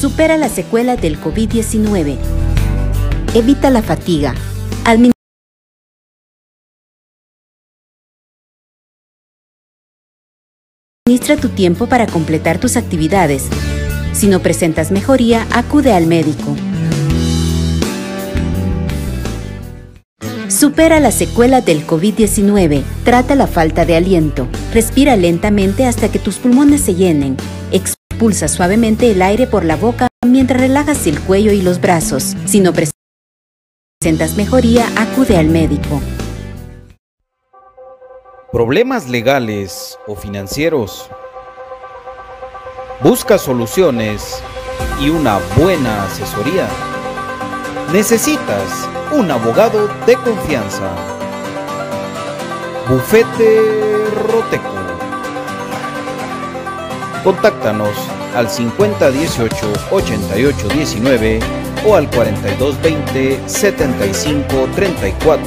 Supera las secuelas del COVID-19. Evita la fatiga. Administra tu tiempo para completar tus actividades. Si no presentas mejoría, acude al médico. Supera las secuelas del COVID-19. Trata la falta de aliento. Respira lentamente hasta que tus pulmones se llenen. Expulsa suavemente el aire por la boca mientras relajas el cuello y los brazos. Si no presentas mejoría, acude al médico. ¿Problemas legales o financieros? ¿Busca soluciones y una buena asesoría? Necesitas un abogado de confianza. Bufete Roteco. Contáctanos al 5018-8819 o al 4220-7534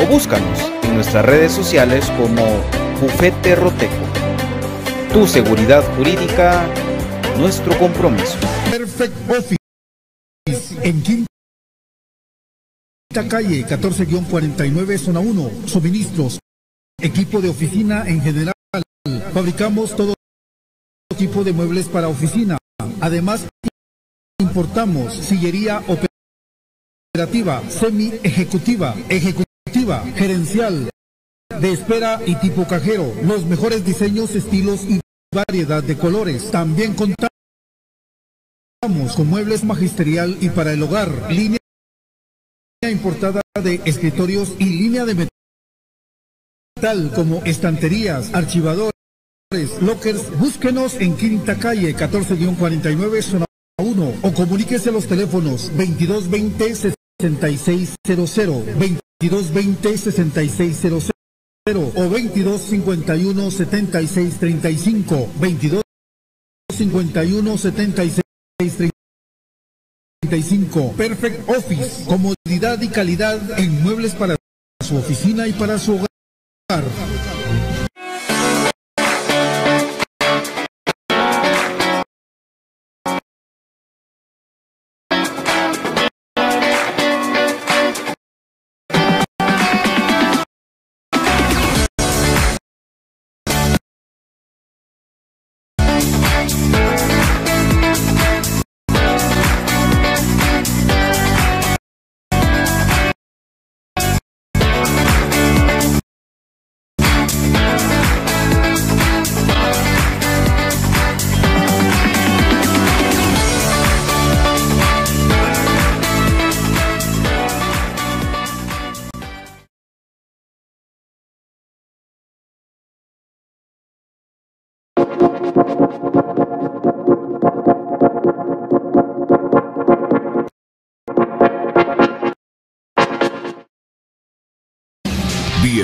o búscanos en nuestras redes sociales como Bufete Roteco. Tu seguridad jurídica, nuestro compromiso. Perfect Office. En quinta calle 14-49 zona 1 suministros. Equipo de oficina en general. Fabricamos todo tipo de muebles para oficina. Además importamos sillería operativa semi ejecutiva ejecutiva gerencial de espera y tipo cajero. Los mejores diseños estilos y variedad de colores. También contamos con muebles magisterial y para el hogar, línea importada de escritorios y línea de metal como estanterías, archivadores, lockers. Búsquenos en Quinta Calle 14-49 zona 1 o comuníquese los teléfonos 2220 6600 2220 6600 o 2251 7635 2251 76 35. Perfect Office. Comodidad y calidad en muebles para su oficina y para su hogar.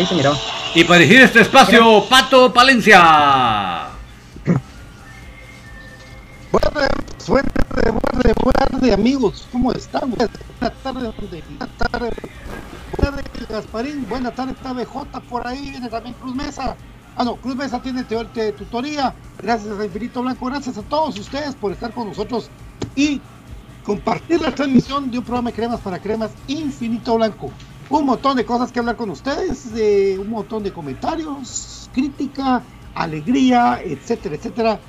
Ahí se miró. Y para dirigir este espacio, Pato Palencia. Buenas tardes, buenas tardes, buenas buenas tardes, amigos, ¿cómo están? Buenas tardes, buenas tardes, buenas tardes, Gasparín, buenas tardes, está BJ por ahí, viene también Cruz Mesa. Ah, no, Cruz Mesa tiene te- tutoría. Gracias a Infinito Blanco, gracias a todos ustedes por estar con nosotros y compartir la transmisión de un programa de cremas para cremas Infinito Blanco. Un montón de cosas que hablar con ustedes, de un montón de comentarios, crítica, alegría, etcétera, etcétera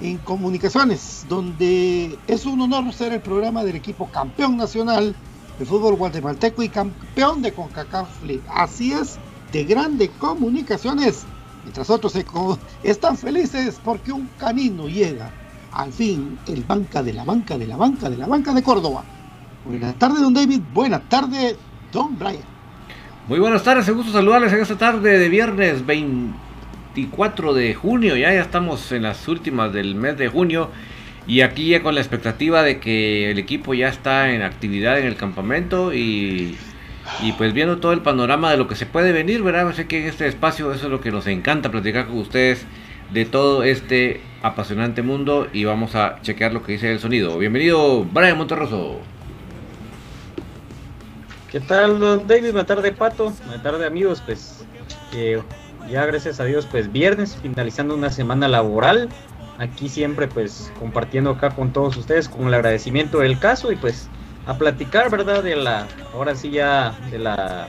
en comunicaciones, donde es un honor ser el programa del equipo campeón nacional de fútbol guatemalteco y campeón de CONCACAF. Así es, de grande comunicaciones. Mientras otros están felices porque un canino llega al fin el banca de la banca de la banca de la banca de Córdoba. Buenas tardes, don David. Buenas tardes, don Brian. Muy buenas tardes, un gusto saludarles en esta tarde de viernes 24 de junio. Ya, ya estamos en las últimas del mes de junio. Y aquí ya con la expectativa de que el equipo ya está en actividad en el campamento y, y pues viendo todo el panorama de lo que se puede venir, ¿verdad? Sé que en este espacio eso es lo que nos encanta platicar con ustedes de todo este apasionante mundo y vamos a chequear lo que dice el sonido. Bienvenido, Brian Monterroso. ¿Qué tal, don David? Buenas tardes, Pato. Buenas tardes, amigos. Pues ya gracias a Dios, pues viernes, finalizando una semana laboral. Aquí siempre, pues compartiendo acá con todos ustedes, con el agradecimiento del caso y pues a platicar, ¿verdad? De la, ahora sí ya, de la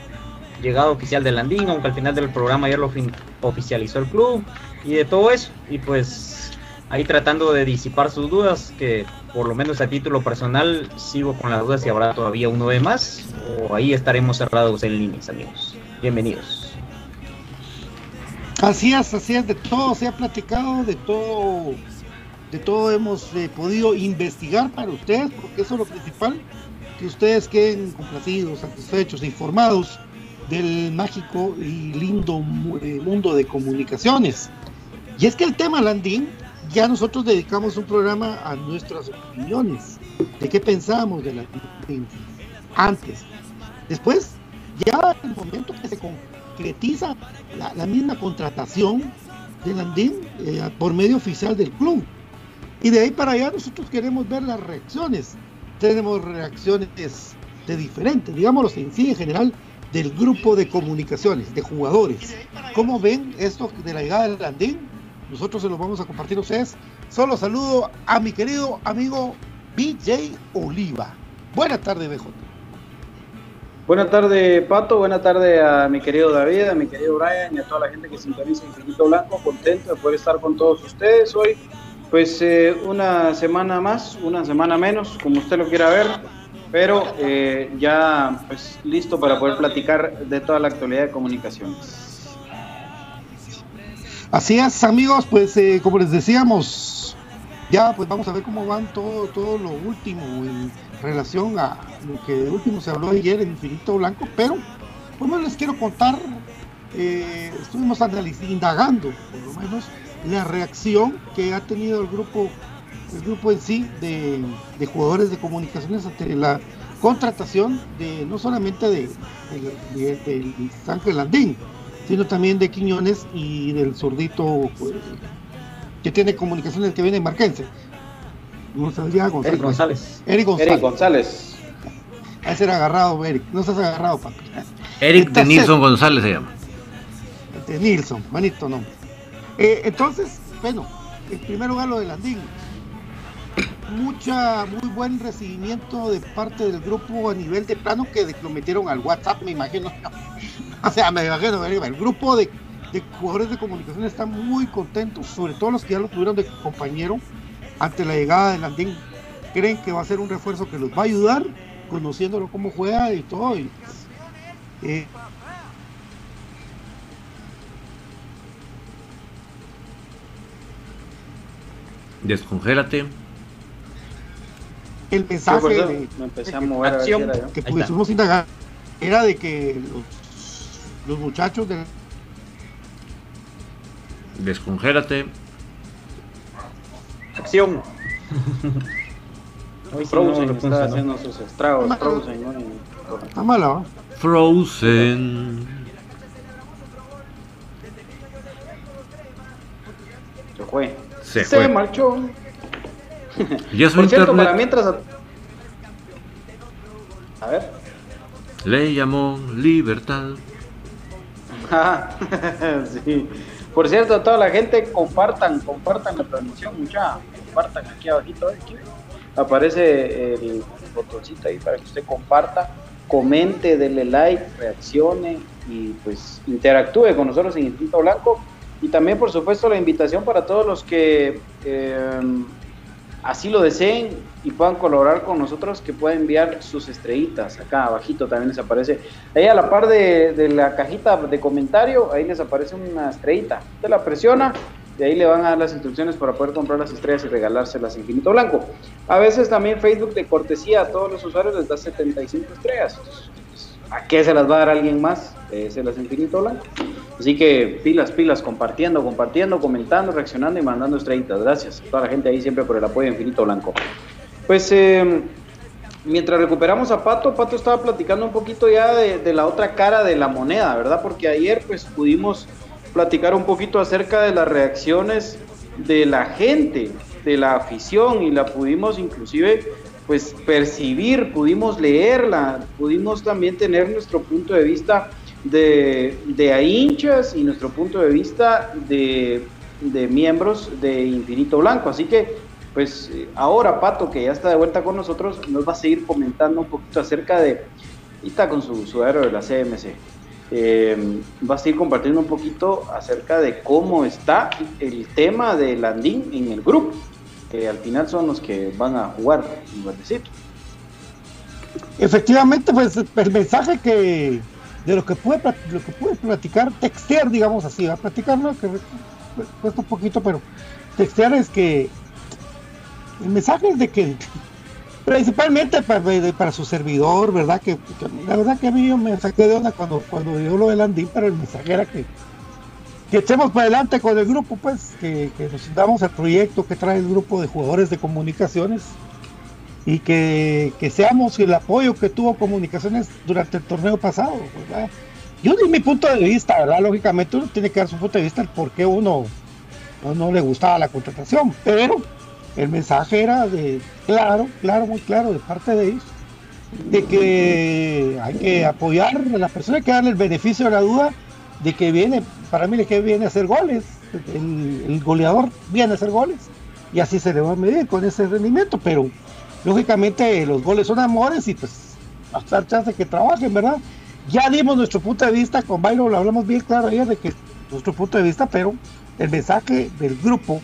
llegada oficial del Landín, aunque al final del programa ya lo fin- oficializó el club y de todo eso. Y pues ahí tratando de disipar sus dudas, que por lo menos a título personal sigo con las dudas si habrá todavía un 9 más o ahí estaremos cerrados en líneas, amigos. Bienvenidos. Así es, así es, de todo se ha platicado, de todo, de todo hemos eh, podido investigar para ustedes, porque eso es lo principal, que ustedes queden complacidos, satisfechos, informados del mágico y lindo eh, mundo de comunicaciones. Y es que el tema Landín, ya nosotros dedicamos un programa a nuestras opiniones, de qué pensamos de Landín antes. Después, ya el momento que se concretiza la, misma contratación, del Andín eh, por medio oficial del club. Y de ahí para allá nosotros queremos ver las reacciones. Tenemos reacciones de diferentes, digámoslo en sí en general, del grupo de comunicaciones, de jugadores. ¿Cómo ven esto de la llegada del Andín? Nosotros se lo vamos a compartir a ustedes. Solo saludo a mi querido amigo BJ Oliva. Buenas tardes, BJ. Buenas tardes, Pato. Buenas tardes a mi querido David, a mi querido Brian y a toda la gente que sintoniza Infinito Blanco. Contento de poder estar con todos ustedes hoy. Pues eh, una semana más, una semana menos, como usted lo quiera ver, pero eh, ya pues listo para poder platicar de toda la actualidad de comunicaciones. Así es, amigos, pues eh, como les decíamos, ya pues vamos a ver cómo van todo, todo lo último en relación a lo que último se habló ayer en Infinito Blanco, pero pues les quiero contar, eh, estuvimos indagando por lo menos la reacción que ha tenido el grupo el grupo en sí de, jugadores de comunicaciones ante la contratación de no solamente de, de, Ángel Landín, sino también de Quiñones y del zurdito pues, que tiene comunicaciones que viene en Marquense. González. Eric González. Eric González. Eric González. A ser agarrado, Eric. No estás agarrado, Pato. Eric de Nilsson González se llama. De Nilsson, manito no. Eh, entonces, bueno, en primer lugar lo de Landín mucha, muy buen recibimiento de parte del grupo a nivel de plano que lo metieron al WhatsApp, me imagino. o sea, me imagino, el grupo de, jugadores de comunicación están muy contentos, sobre todo los que ya lo tuvieron de compañero ante la llegada de Landín. Creen que va a ser un refuerzo que los va a ayudar, conociéndolo cómo juega y todo. Y, eh, Descongélate el mensaje de, acción que pudimos indagar era de que los, muchachos de descongélate. Acción. Hoy Frozen está haciendo sus estragos Frozen está malo Frozen. Se fue. Se, se fue. marchó. ¿Y Por cierto, para mientras. A ver. Le llamó Libertad. sí. Por cierto, toda la gente, compartan, compartan la transmisión, mucha. Compartan aquí abajito. Aquí aparece el botoncito ahí para que usted comparta, comente, dele like, reaccione y pues interactúe con nosotros en Instinto Blanco. Y también, por supuesto, la invitación para todos los que eh, así lo deseen y puedan colaborar con nosotros, que puedan enviar sus estrellitas. Acá abajito también les aparece. Ahí a la par de, la cajita de comentario, ahí les aparece una estrellita. Usted la presiona y ahí le van a dar las instrucciones para poder comprar las estrellas y regalárselas infinito blanco. A veces también Facebook de cortesía a todos los usuarios les da 75 estrellas. ¿A qué se las va a dar alguien más? Se las infinito blanco. Así que pilas, pilas, compartiendo, compartiendo, comentando, reaccionando y mandando estrellitas. Gracias a toda la gente ahí siempre por el apoyo Infinito Blanco. Pues em, mientras recuperamos a Pato, Pato estaba platicando un poquito ya de, la otra cara de la moneda, ¿verdad? Porque ayer pues pudimos platicar un poquito acerca de las reacciones de la gente, de la afición y la pudimos inclusive pues percibir, pudimos leerla, pudimos también tener nuestro punto de vista de, de hinchas y nuestro punto de vista de, miembros de Infinito Blanco. Así que, pues ahora Pato, que ya está de vuelta con nosotros, nos va a seguir comentando un poquito acerca de, y está con su suero de la CMC, eh, va a seguir compartiendo un poquito acerca de cómo está el tema de Landín en el grupo, que al final son los que van a jugar un verdecito. Efectivamente, pues el mensaje que de lo que puede lo que puede platicar, textear, digamos así, a platicar no que cuesta un poquito, pero textear es que el mensaje es de que principalmente para, su servidor, ¿verdad? Que, la verdad que a mí yo me saqué de onda cuando, cuando dio lo de Landín, pero el mensaje era que, que echemos para adelante con el grupo, pues, que, que nos damos al proyecto que trae el grupo de jugadores de comunicaciones y que, seamos el apoyo que tuvo comunicaciones durante el torneo pasado. Yo de mi punto de vista, ¿verdad? Lógicamente uno tiene que dar su punto de vista el por qué uno no, le gustaba la contratación, pero el mensaje era de claro, claro, muy claro de parte de ellos, de que hay que apoyar a la persona, hay que darle el beneficio de la duda de que viene, para mí que viene a hacer goles, el, goleador viene a hacer goles, y así se le va a medir con ese rendimiento, pero lógicamente los goles son amores y pues hasta chance de que trabajen, ¿verdad? Ya dimos nuestro punto de vista, con Byron lo hablamos bien claro ayer de que nuestro punto de vista, pero el mensaje del grupo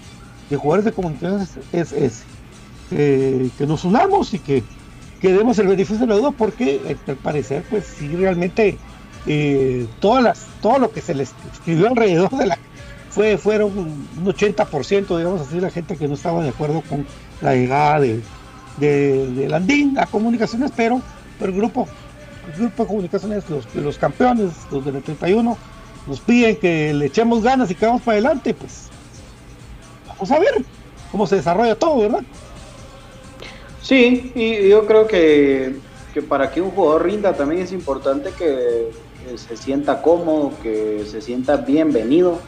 de jugadores de comunicaciones es ese, que nos unamos y que, que demos el beneficio de la duda porque al parecer pues sí realmente eh, todas las, todo lo que se les escribió alrededor de la fue fueron un 80% digamos así la gente que no estaba de acuerdo con la llegada de, de, de Landín a comunicaciones pero, pero el grupo grupo de comunicaciones los, los campeones los del 31 nos piden que le echemos ganas y que vamos para adelante pues vamos a ver cómo se desarrolla todo verdad Sí, y yo creo que, que para que un jugador rinda también es importante que, se sienta cómodo, que se sienta bienvenido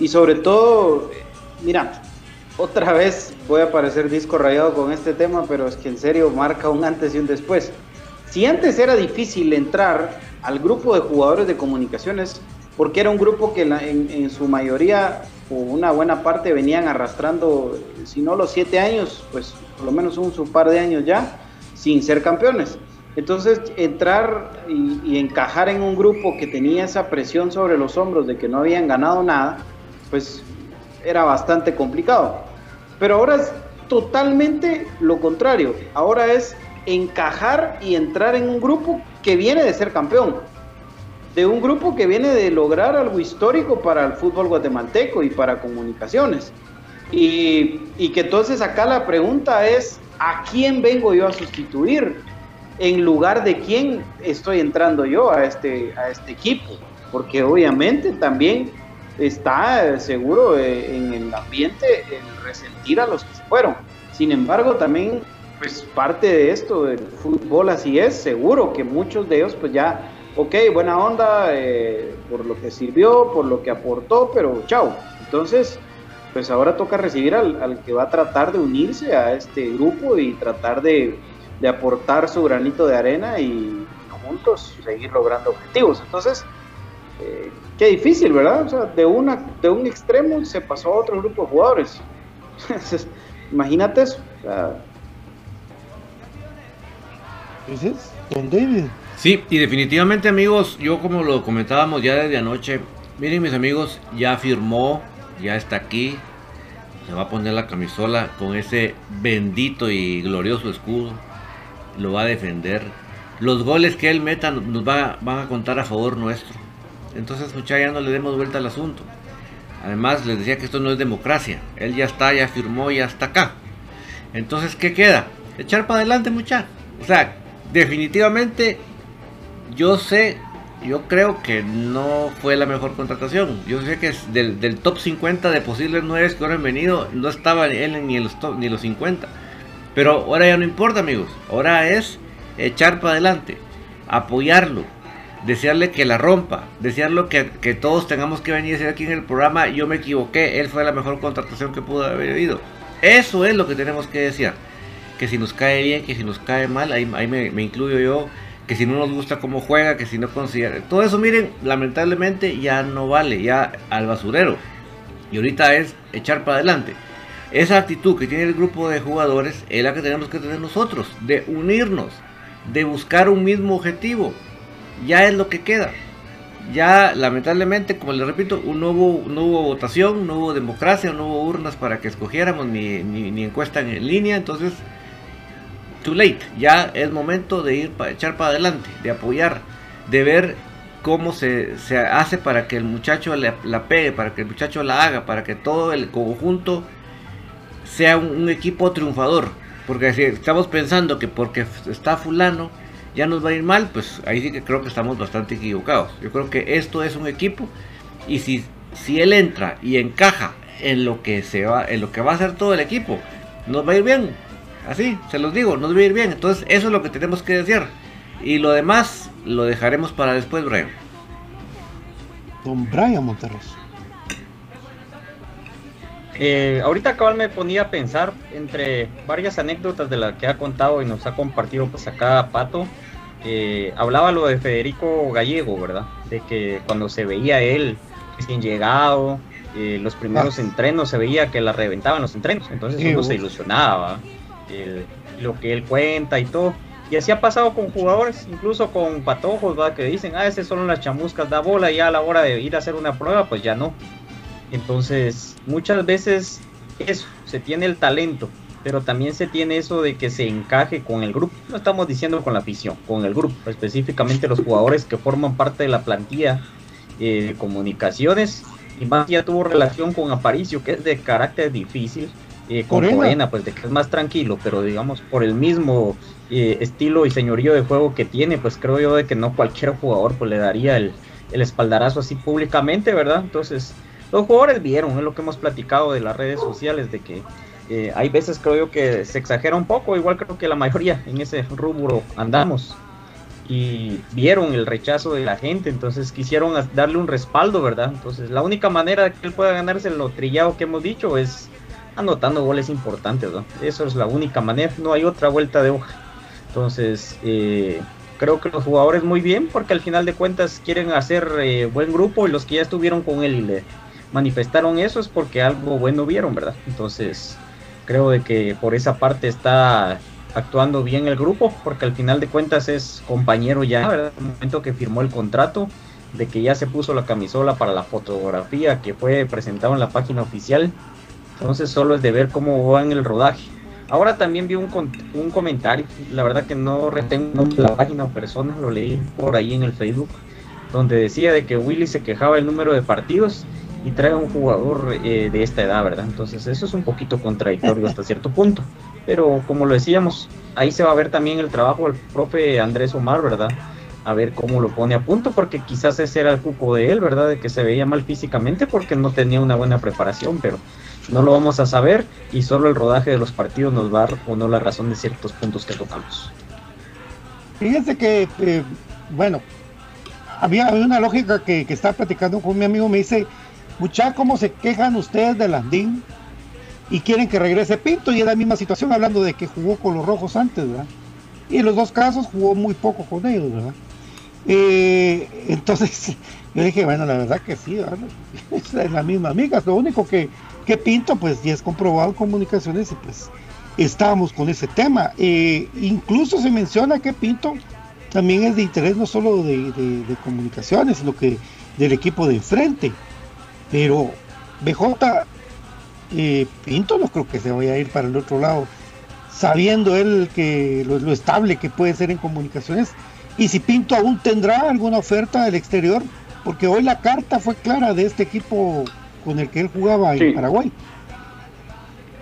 y sobre todo, mira, otra vez voy a parecer disco rayado con este tema, pero es que en serio marca un antes y un después. Si antes era difícil entrar al grupo de jugadores de comunicaciones, porque era un grupo que en, en su mayoría o una buena parte venían arrastrando, si no los siete años, pues por lo menos un su par de años ya, sin ser campeones. Entonces, entrar y, encajar en un grupo que tenía esa presión sobre los hombros de que no habían ganado nada, pues era bastante complicado. Pero ahora es totalmente lo contrario. Ahora es encajar y entrar en un grupo que viene de ser campeón. De un grupo que viene de lograr algo histórico para el fútbol guatemalteco y para comunicaciones. Y que entonces acá la pregunta es, ¿a quién vengo yo a sustituir? En lugar de quién estoy entrando yo a este, a este equipo. Porque obviamente también está seguro eh, en el ambiente el resentir a los que se fueron. Sin embargo, también pues parte de esto del fútbol así es, seguro que muchos de ellos pues ya, ok, buena onda eh, por lo que sirvió, por lo que aportó, pero chao. Entonces, pues ahora toca recibir al, al que va a tratar de unirse a este grupo y tratar de, de aportar su granito de arena y juntos seguir logrando objetivos. Entonces, eh, qué difícil, ¿verdad? O sea, de, una, de un extremo se pasó a otro grupo de jugadores. Entonces, Imagínate eso. o sea, Don David Sí, y definitivamente amigos, yo como lo comentábamos ya desde anoche, miren mis amigos, ya firmó, ya está aquí, se va a poner la camisola con ese bendito y glorioso escudo, lo va a defender. Los goles que él meta nos va, van a contar a favor nuestro. Entonces muchachos ya no le demos vuelta al asunto. Además les decía que esto no es democracia, él ya está, ya firmó, ya está acá. Entonces, ¿qué queda? Echar para adelante muchachos. O sea, definitivamente yo sé, yo creo que no fue la mejor contratación. Yo sé que del, del top 50 de posibles 9 que han venido, no estaba él ni en los top, ni los 50. Pero ahora ya no importa, amigos. Ahora es echar para adelante, apoyarlo, desearle que la rompa, desearlo que, que todos tengamos que venir a decir aquí en el programa, yo me equivoqué, él fue la mejor contratación que pudo haber habido. Eso es lo que tenemos que desear. Que si nos cae bien, que si nos cae mal, ahí, ahí me, me incluyo yo que si no nos gusta cómo juega, que si no considera. Todo eso, miren, lamentablemente ya no vale, ya al basurero. Y ahorita es echar para adelante. Esa actitud que tiene el grupo de jugadores es la que tenemos que tener nosotros, de unirnos, de buscar un mismo objetivo. Ya es lo que queda. Ya lamentablemente, como les repito, no hubo, no votación, no hubo democracia, no hubo urnas para que escogiéramos, ni, ni, ni encuesta en línea. Entonces, too late. Ya es momento de ir para echar para adelante, de apoyar, de ver cómo se, se hace para que el muchacho la, la, pegue, para que el muchacho la haga, para que todo el conjunto sea un, equipo triunfador. Porque si estamos pensando que porque está fulano ya nos va a ir mal, pues ahí sí que creo que estamos bastante equivocados. Yo creo que esto es un equipo y si, si él entra y encaja en lo que se va, en lo que va a hacer todo el equipo, nos va a ir bien. Así, se los digo, nos va a ir bien. Entonces, eso es lo que tenemos que decir. Y lo demás lo dejaremos para después, Brian. Don Brian Monterroso. Eh, ahorita cabal me ponía a pensar entre varias anécdotas de las que ha contado y nos ha compartido pues acá Pato. eh, hablaba lo de Federico Gallego, ¿verdad? De que cuando se veía él recién llegado, eh, los primeros entrenos se veía que la reventaban los entrenos, entonces uno se ilusionaba, el- lo que él cuenta y todo. Y así ha pasado con jugadores, incluso con patojos, ¿verdad? Que dicen, ah, ese solo en las chamuscas da bola y ya a la hora de ir a hacer una prueba, pues ya no. Entonces, muchas veces eso, se tiene el talento, pero también se tiene eso de que se encaje con el grupo. No estamos diciendo con la afición, con el grupo, específicamente los jugadores que forman parte de la plantilla eh, de comunicaciones. Y más ya tuvo relación con Aparicio, que es de carácter difícil. eh, con. Corena, pues de que es más tranquilo, pero digamos por el mismo eh, estilo y señorío de juego que tiene, pues creo yo de que no cualquier jugador pues le daría el, el espaldarazo así públicamente, ¿verdad? Entonces, los jugadores vieron, es lo que hemos platicado de las redes sociales, de que eh, hay veces creo yo que se exagera un poco, igual creo que la mayoría en ese rubro andamos. Y vieron el rechazo de la gente, entonces quisieron darle un respaldo, ¿verdad? Entonces la única manera de que él pueda ganarse lo trillado que hemos dicho es anotando goles importantes, ¿no? Eso es la única manera, no hay otra vuelta de hoja. Entonces, eh, creo que los jugadores muy bien, porque al final de cuentas quieren hacer eh, buen grupo y los que ya estuvieron con él y le manifestaron eso es porque algo bueno vieron, ¿verdad? Entonces, creo de que por esa parte está actuando bien el grupo, porque al final de cuentas es compañero ya, ¿verdad? El momento que firmó el contrato, de que ya se puso la camisola para la fotografía que fue presentado en la página oficial. Entonces solo es de ver cómo va en el rodaje. Ahora también vi un, un comentario, la verdad que no retengo la página o persona, lo leí por ahí en el Facebook, donde decía de que Willy se quejaba el número de partidos y trae a un jugador eh, de esta edad, ¿verdad? Entonces eso es un poquito contradictorio hasta cierto punto. Pero como lo decíamos, ahí se va a ver también el trabajo del profe Andrés Omar, ¿verdad? A ver cómo lo pone a punto, porque quizás ese era el cupo de él, ¿verdad? De que se veía mal físicamente porque no tenía una buena preparación, pero no lo vamos a saber y solo el rodaje de los partidos nos va a dar o no la razón de ciertos puntos que tocamos. Fíjense que, eh, bueno, había, una lógica que estaba platicando con mi amigo, me dice, mucha, ¿cómo se quejan ustedes de Landín? Y quieren que regrese Pinto, y es la misma situación, hablando de que jugó con los rojos antes, ¿verdad? Y en los dos casos jugó muy poco con ellos, ¿verdad? Eh, entonces, yo dije, bueno, la verdad que sí, ¿verdad? es la misma amiga, lo único que, que Pinto, pues ya es comprobado en comunicaciones, y pues estábamos con ese tema. Eh, incluso se menciona que Pinto también es de interés no solo de- de comunicaciones, sino que del equipo de enfrente. Pero BJ eh, Pinto no creo que se vaya a ir para el otro lado, sabiendo él que lo, lo estable que puede ser en comunicaciones. Y si Pinto aún tendrá alguna oferta del exterior, porque hoy la carta fue clara de este equipo con el que él jugaba en Sí. Paraguay.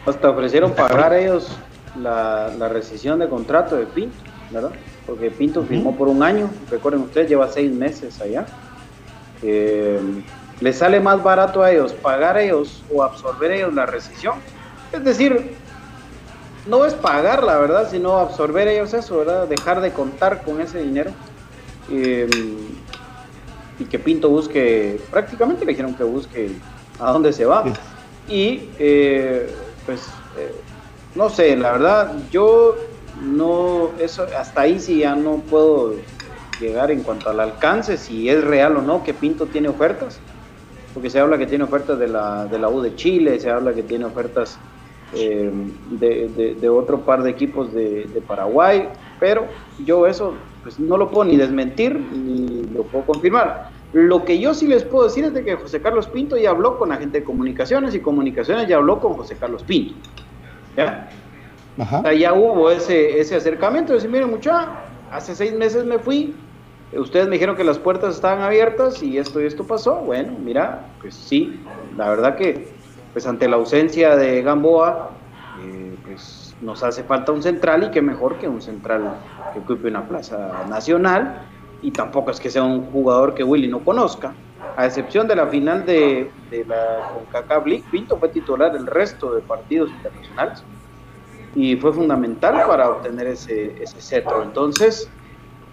Hasta ofrecieron pagar ellos la, la rescisión de contrato de Pinto, ¿verdad? Porque Pinto firmó por un año, recuerden ustedes, lleva seis meses allá. Eh, les sale más barato a ellos pagar ellos o absorber ellos la rescisión. Es decir, no es pagar la verdad, sino absorber ellos eso, ¿verdad? Dejar de contar con ese dinero. Eh, y que Pinto busque, prácticamente le dijeron que busque a dónde se va. Y eh, pues, eh, no sé, la verdad, yo no, eso, hasta ahí sí ya no puedo llegar en cuanto al alcance, si es real o no que Pinto tiene ofertas, porque se habla que tiene ofertas de la, de la U de Chile, se habla que tiene ofertas eh, de, de- de otro par de equipos de, de Paraguay, pero yo eso pues, no lo puedo ni desmentir ni lo puedo confirmar. Lo que yo sí les puedo decir es de que José Carlos Pinto ya habló con la gente de comunicaciones y comunicaciones ya habló con José Carlos Pinto. ¿Ya? Ajá. O sea, ya hubo ese, ese acercamiento. Decir, miren, mucha, hace seis meses me fui, ustedes me dijeron que las puertas estaban abiertas y esto y esto pasó. Bueno, mira, pues sí, la verdad que, pues ante la ausencia de Gamboa, eh, pues nos hace falta un central y qué mejor que un central que ocupe una plaza nacional y tampoco es que sea un jugador que Willy no conozca. A excepción de la final de, la CONCACAF League, Pinto fue titular el resto de partidos internacionales y fue fundamental para obtener ese, ese cetro. Entonces,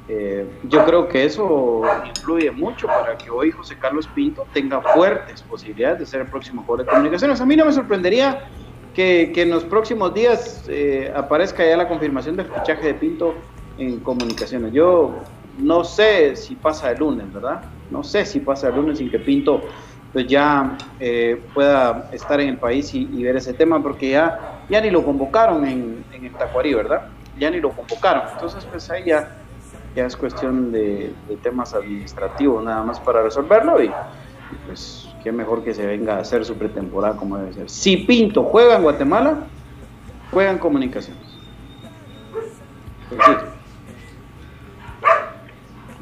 Eh, yo creo que eso influye mucho para que hoy José Carlos Pinto tenga fuertes posibilidades de ser el próximo jugador de comunicaciones. A mí no me sorprendería que, que en los próximos días eh, aparezca ya la confirmación del fichaje de Pinto en comunicaciones. Yo no sé si pasa el lunes, ¿verdad? No sé si pasa el lunes sin que Pinto pues ya eh, pueda estar en el país y, ver ese tema, porque ya, ya ni lo convocaron en, en el Tacuarí, ¿verdad? Ya ni lo convocaron. Entonces, pues ahí ya ya es cuestión de, de, temas administrativos nada más para resolverlo y, y, pues qué mejor que se venga a hacer su pretemporada como debe ser. Si Pinto juega en Guatemala, juega en comunicaciones.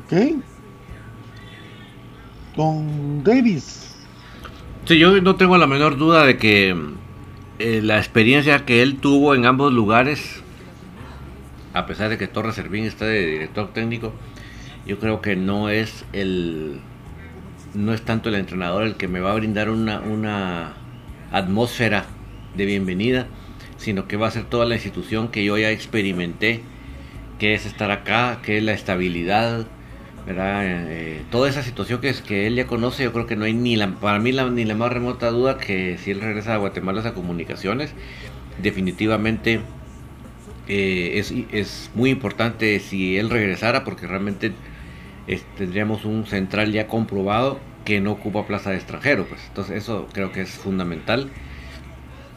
Ok. Don Davis. Sí, yo no tengo la menor duda de que eh, la experiencia que él tuvo en ambos lugares a pesar de que Torres Servín está de director técnico, yo creo que no es el no es tanto el entrenador el que me va a brindar una, una atmósfera de bienvenida, sino que va a ser toda la institución que yo ya experimenté, que es estar acá, que es la estabilidad, ¿verdad? Eh, toda esa situación que, es, que él ya conoce, yo creo que no hay ni la, para mí la, ni la más remota duda que si él regresa a Guatemala a comunicaciones, definitivamente eh, es, es, muy importante si él regresara porque realmente tendríamos un central ya comprobado que no ocupa plaza de extranjero pues. Entonces eso creo que es fundamental.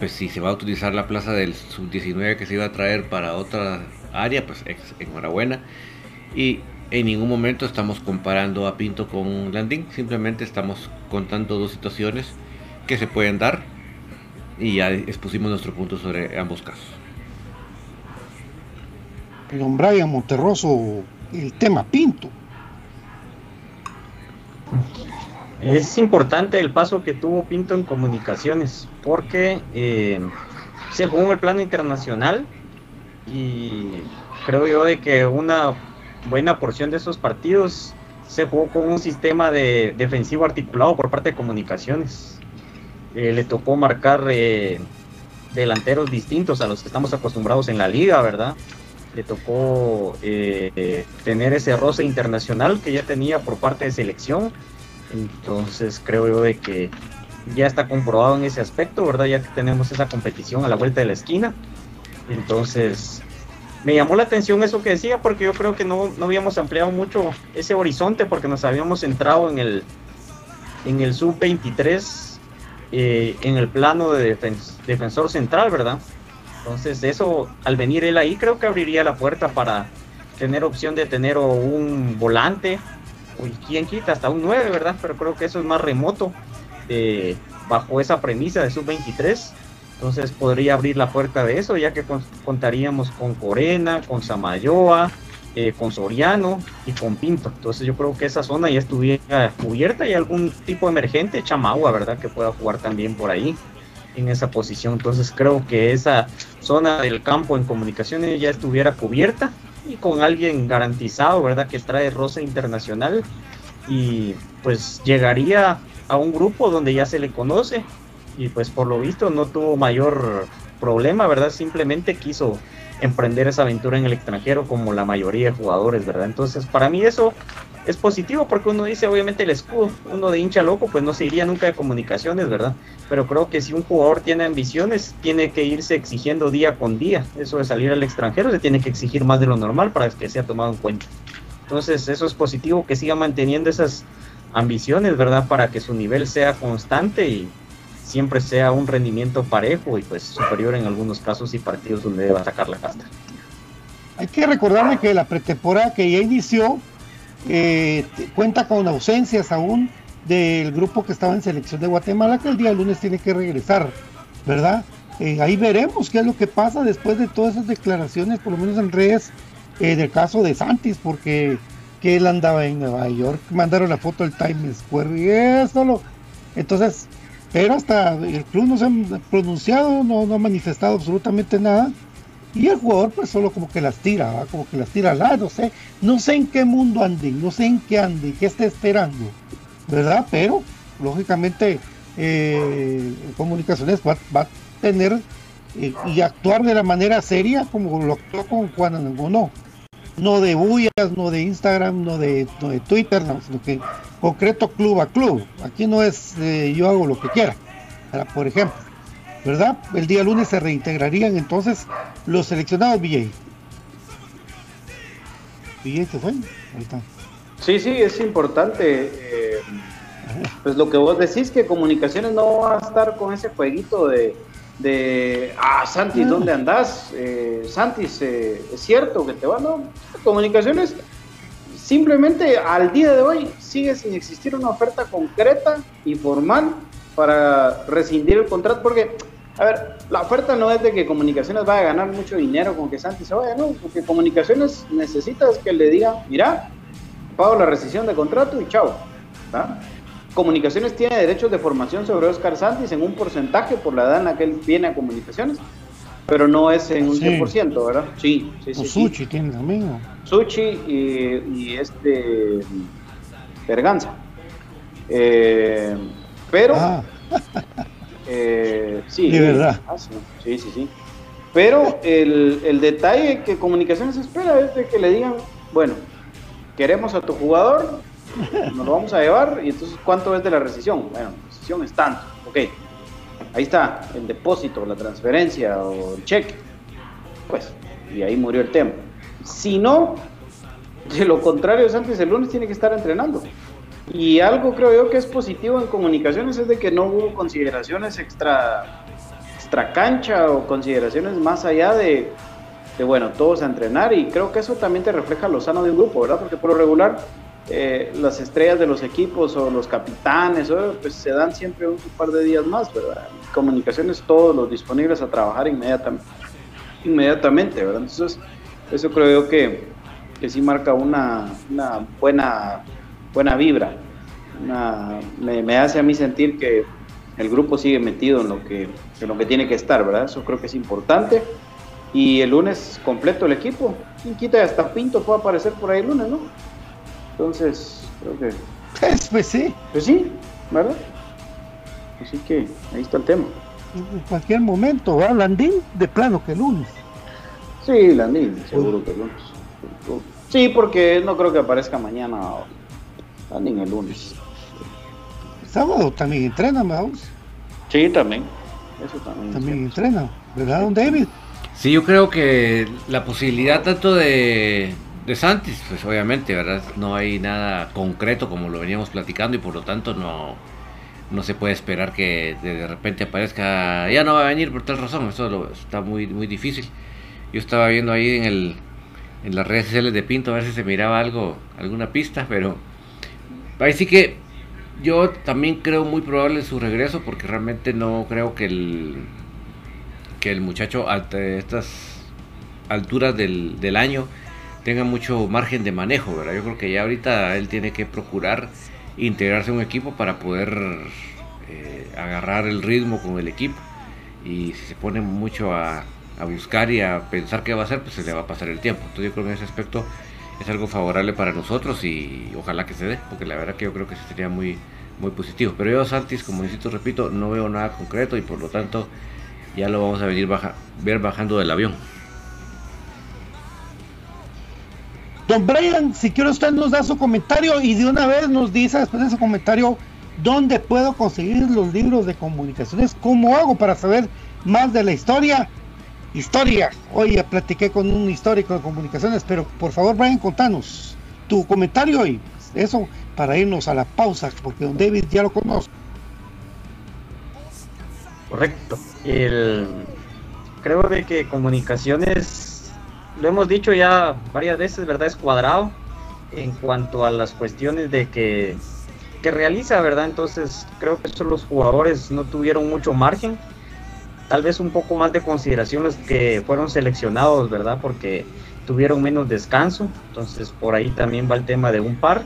Pues si se va a utilizar la plaza del sub 19 que se iba a traer para otra área pues enhorabuena. Y en ningún momento estamos comparando a Pinto con Landín simplemente estamos contando dos situaciones que se pueden dar y ya expusimos nuestro punto sobre ambos casos don Brian Monterroso el tema Pinto. Es importante el paso que tuvo Pinto en comunicaciones, porque eh, se jugó en el plano internacional y creo yo de que una buena porción de esos partidos se jugó con un sistema de defensivo articulado por parte de comunicaciones. Eh, le tocó marcar eh, delanteros distintos a los que estamos acostumbrados en la liga, ¿verdad? Le tocó eh, tener ese roce internacional que ya tenía por parte de selección. Entonces creo yo de que ya está comprobado en ese aspecto, ¿verdad? Ya que tenemos esa competición a la vuelta de la esquina. Entonces me llamó la atención eso que decía porque yo creo que no, no habíamos ampliado mucho ese horizonte porque nos habíamos centrado en el, en el sub-23, eh, en el plano de defens defensor central, ¿verdad? Entonces eso, al venir él ahí, creo que abriría la puerta para tener opción de tener un volante, o quién quita, hasta un 9, ¿verdad? Pero creo que eso es más remoto, eh, bajo esa premisa de sub-23. Entonces podría abrir la puerta de eso, ya que contaríamos con Corena, con Samayoa, eh, con Soriano y con Pinto. Entonces yo creo que esa zona ya estuviera cubierta y algún tipo emergente, Chamagua, ¿verdad? Que pueda jugar también por ahí en esa posición. Entonces creo que esa zona del campo en comunicaciones ya estuviera cubierta y con alguien garantizado, ¿verdad? Que trae rosa internacional y pues llegaría a un grupo donde ya se le conoce y pues por lo visto no tuvo mayor problema, ¿verdad? Simplemente quiso emprender esa aventura en el extranjero como la mayoría de jugadores, ¿verdad? Entonces para mí eso es positivo porque uno dice obviamente el escudo, uno de hincha loco pues no se iría nunca de comunicaciones, ¿verdad? Pero creo que si un jugador tiene ambiciones, tiene que irse exigiendo día con día. Eso de salir al extranjero se tiene que exigir más de lo normal para que sea tomado en cuenta. Entonces eso es positivo que siga manteniendo esas ambiciones, ¿verdad? Para que su nivel sea constante y siempre sea un rendimiento parejo y pues superior en algunos casos y partidos donde deba sacar la casta. Hay que recordarle que la pretemporada que ya inició eh, cuenta con ausencias aún del grupo que estaba en selección de Guatemala, que el día lunes tiene que regresar, ¿verdad? Eh, ahí veremos qué es lo que pasa después de todas esas declaraciones, por lo menos en redes, eh, del caso de Santis, porque que él andaba en Nueva York, mandaron la foto del Times Square y eso lo... Entonces, pero hasta el club no se ha pronunciado, no, no ha manifestado absolutamente nada. Y el jugador pues solo como que las tira, como que las tira al lado, no sé, no sé en qué mundo ande, no sé en qué ande, qué esté esperando, ¿verdad? Pero lógicamente eh, comunicaciones va, va, a tener eh, y actuar de la manera seria como lo actuó con Juan no no de bullas, no de Instagram, no de, no de Twitter, no, sino que concreto club a club. Aquí no es eh, yo hago lo que quiera, ¿verdad? por ejemplo, ¿verdad? El día lunes se reintegrarían entonces los seleccionados VJ. VJ se fue, ahí está. Sí, sí, es importante. eh, pues lo que vos decís, que comunicaciones no va a estar con ese jueguito de, de ah, Santis, ¿dónde andás? Eh, Santis, eh, ¿es cierto que te van? No, comunicaciones, simplemente al día de hoy sigue sin existir una oferta concreta y formal para rescindir el contrato, porque, a ver, la oferta no es de que comunicaciones vaya a ganar mucho dinero con que Santis se vaya, no, porque comunicaciones necesita es que le diga, mira, pago la rescisión de contrato y chao. Comunicaciones tiene derechos de formación sobre Oscar Santis en un porcentaje por la edad en la que él viene a Comunicaciones, pero no es en un Sí. 100%, ¿verdad? Sí, sí, sí. O sí. Suchi tiene también. Suchi y, y este Berganza. Eh, pero Ah, eh, sí, De verdad. sí, sí, sí. Pero el, el detalle que Comunicaciones espera es de que le digan, bueno, queremos a tu jugador, nos lo vamos a llevar, y entonces ¿cuánto es de la rescisión? Bueno, la rescisión es tanto, ok. Ahí está, el depósito, la transferencia o el cheque. Pues, y ahí murió el tema. Si no, de lo contrario, Santos el lunes tiene que estar entrenando. Y algo creo yo que es positivo en comunicaciones es de que no hubo consideraciones extra, extra cancha o consideraciones más allá de, de, bueno, todos a entrenar. Y creo que eso también te refleja lo sano de un grupo, ¿verdad? Porque por lo regular, eh, las estrellas de los equipos o los capitanes, o, pues se dan siempre un par de días más, ¿verdad? Comunicaciones, todos los disponibles a trabajar inmediatamente, inmediatamente ¿verdad? Entonces, eso creo yo que, que sí marca una, una buena, buena vibra. Una- me, me hace a mí sentir que el grupo sigue metido en lo que, en lo que tiene que estar, ¿verdad? Eso creo que es importante. Y el lunes completo el equipo. Quien quita hasta Pinto puede aparecer por ahí el lunes, ¿no? Entonces, creo que. Pues, pues sí, Pues sí, ¿verdad? Así que ahí está el tema. en cualquier momento, ¿verdad? Landín de plano que lunes. Sí, Landín, seguro que el lunes. Sí, porque no creo que aparezca mañana Landín el lunes. Sábado también entrena, vamos. Sí, también. Eso también. También entrena, ¿verdad, don David? Sí, yo creo que la posibilidad tanto de, de Santis, pues obviamente, ¿verdad? No hay nada concreto como lo veníamos platicando y por lo tanto no, no se puede esperar que de, de repente aparezca, ya no va a venir por tal razón, eso lo- está muy, muy difícil. Yo estaba viendo ahí en, el, en las redes sociales de Pinto a ver si se miraba algo, alguna pista, pero ahí sí que yo también creo muy probable su regreso porque realmente no creo que el que el muchacho a estas alturas del, del año tenga mucho margen de manejo, ¿verdad? Yo creo que ya ahorita él tiene que procurar integrarse a un equipo para poder eh, agarrar el ritmo con el equipo. Y si se pone mucho a, a buscar y a pensar qué va a hacer, pues se le va a pasar el tiempo. Entonces yo creo que en ese aspecto es algo favorable para nosotros y ojalá que se dé, porque la verdad que yo creo que sería muy, muy positivo. Pero yo, Santis, como insisto, repito, no veo nada concreto y por lo tanto ya lo vamos a venir baja, ver bajando del avión. Don Brian, si quiere usted nos da su comentario y de una vez nos dice después de ese comentario dónde puedo conseguir los libros de comunicaciones, cómo hago para saber más de la historia. Historia. Oye, platiqué con un histórico de comunicaciones, pero por favor, Brian, contanos tu comentario y eso para irnos a la pausa, porque don David ya lo conoce. Correcto. El, creo de que comunicaciones, lo hemos dicho ya varias veces, ¿verdad? Es cuadrado en cuanto a las cuestiones de que, que realiza, ¿verdad? Entonces creo que eso los jugadores no tuvieron mucho margen. Tal vez un poco más de consideración los que fueron seleccionados, ¿verdad? Porque tuvieron menos descanso. Entonces por ahí también va el tema de un par.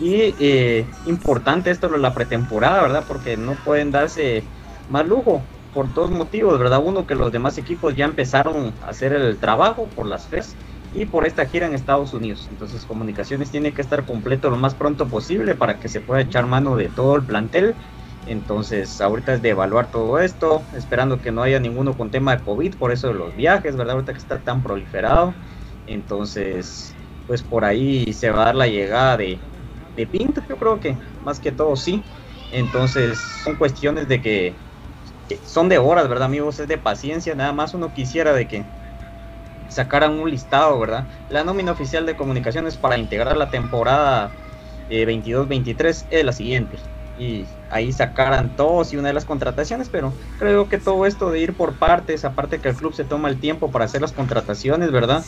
Y eh, importante esto de la pretemporada, ¿verdad? Porque no pueden darse más lujo por dos motivos, ¿verdad? Uno, que los demás equipos ya empezaron a hacer el trabajo por las FES y por esta gira en Estados Unidos. Entonces, Comunicaciones tiene que estar completo lo más pronto posible para que se pueda echar mano de todo el plantel. Entonces, ahorita es de evaluar todo esto, esperando que no haya ninguno con tema de COVID, por eso de los viajes, ¿verdad? Ahorita que está tan proliferado. Entonces, pues por ahí se va a dar la llegada de, de Pinto, yo creo que más que todo sí. Entonces, son cuestiones de que, son de horas, ¿verdad, amigos? Es de paciencia, nada más uno quisiera de que sacaran un listado, ¿verdad? La nómina oficial de comunicaciones para integrar la temporada eh, 22-23 es la siguiente. Y ahí sacaran todos y una de las contrataciones, pero creo que todo esto de ir por partes, aparte que el club se toma el tiempo para hacer las contrataciones, ¿verdad?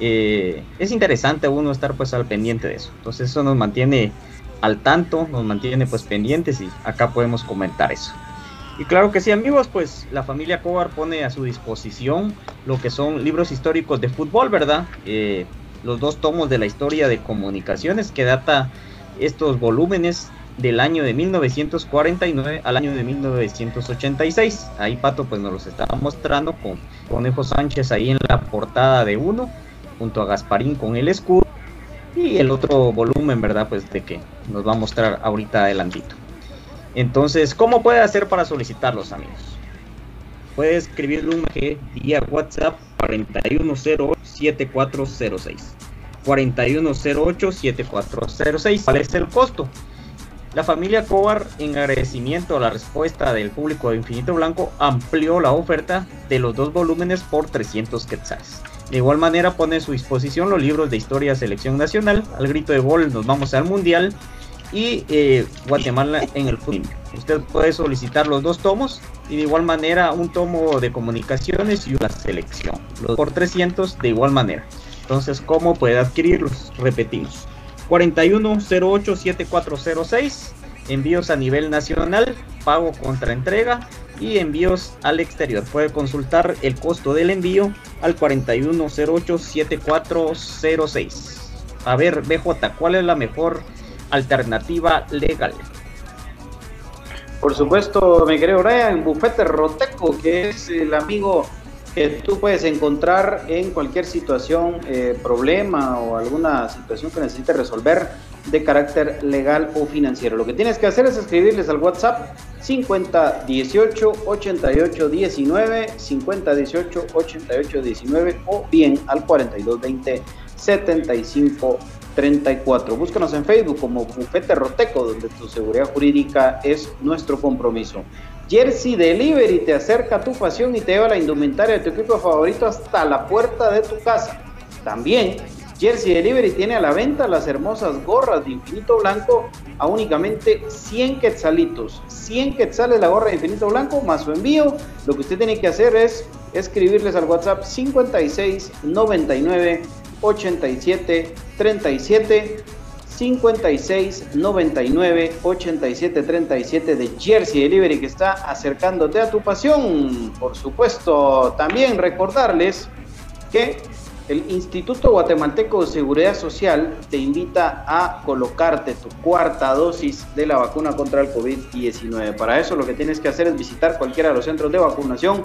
Eh, es interesante uno estar pues al pendiente de eso. Entonces eso nos mantiene al tanto, nos mantiene pues pendientes y acá podemos comentar eso. Y claro que sí, amigos, pues la familia Cobar pone a su disposición lo que son libros históricos de fútbol, ¿verdad? Eh, los dos tomos de la historia de comunicaciones que data estos volúmenes del año de 1949 al año de 1986. Ahí Pato pues nos los estaba mostrando con Conejo Sánchez ahí en la portada de uno, junto a Gasparín con el escudo. Y el otro volumen, ¿verdad? Pues de que nos va a mostrar ahorita adelantito. Entonces, ¿cómo puede hacer para solicitarlos, amigos? Puede escribirle un mensaje vía WhatsApp 4108-7406. 4108-7406. ¿Cuál es el costo? La familia Cobar, en agradecimiento a la respuesta del público de Infinito Blanco, amplió la oferta de los dos volúmenes por 300 quetzales. De igual manera pone a su disposición los libros de historia selección nacional, al grito de gol nos vamos al mundial y eh, Guatemala en el fútbol. Usted puede solicitar los dos tomos y de igual manera un tomo de comunicaciones y una selección. Los por 300 de igual manera. Entonces, ¿cómo puede adquirirlos? Repetimos. 41087406, envíos a nivel nacional, pago contra entrega y envíos al exterior. Puede consultar el costo del envío al 41087406. A ver, BJ, ¿cuál es la mejor alternativa legal? Por supuesto, mi querido Brian, Bufete Roteco, que es el amigo que tú puedes encontrar en cualquier situación, eh, problema o alguna situación que necesites resolver de carácter legal o financiero. Lo que tienes que hacer es escribirles al WhatsApp 5018 8819 5018 8819 o bien al 4220 7534. Búscanos en Facebook como Bufete Roteco, donde tu seguridad jurídica es nuestro compromiso. Jersey Delivery te acerca a tu pasión y te lleva la indumentaria de tu equipo favorito hasta la puerta de tu casa. También, Jersey Delivery tiene a la venta las hermosas gorras de Infinito Blanco a únicamente 100 quetzalitos. 100 quetzales la gorra de Infinito Blanco más su envío. Lo que usted tiene que hacer es escribirles al WhatsApp 56 99 87 37 56 99 87 37 de Jersey Delivery que está acercándote a tu pasión. Por supuesto, también recordarles que el Instituto Guatemalteco de Seguridad Social te invita a colocarte tu cuarta dosis de la vacuna contra el COVID-19. Para eso lo que tienes que hacer es visitar cualquiera de los centros de vacunación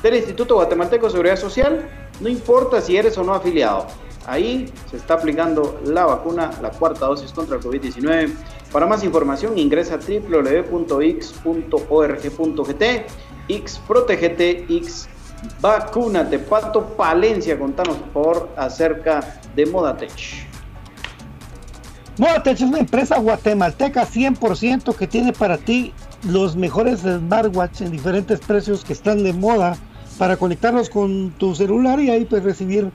del Instituto Guatemalteco de Seguridad Social, no importa si eres o no afiliado. Ahí se está aplicando la vacuna, la cuarta dosis contra el COVID-19. Para más información ingresa a www.x.org.gt, X Protegete, X Vacúnate. Pato Palencia, contanos por acerca de Modatech. Modatech es una empresa guatemalteca 100% que tiene para ti los mejores smartwatch en diferentes precios que están de moda para conectarlos con tu celular y ahí puedes recibir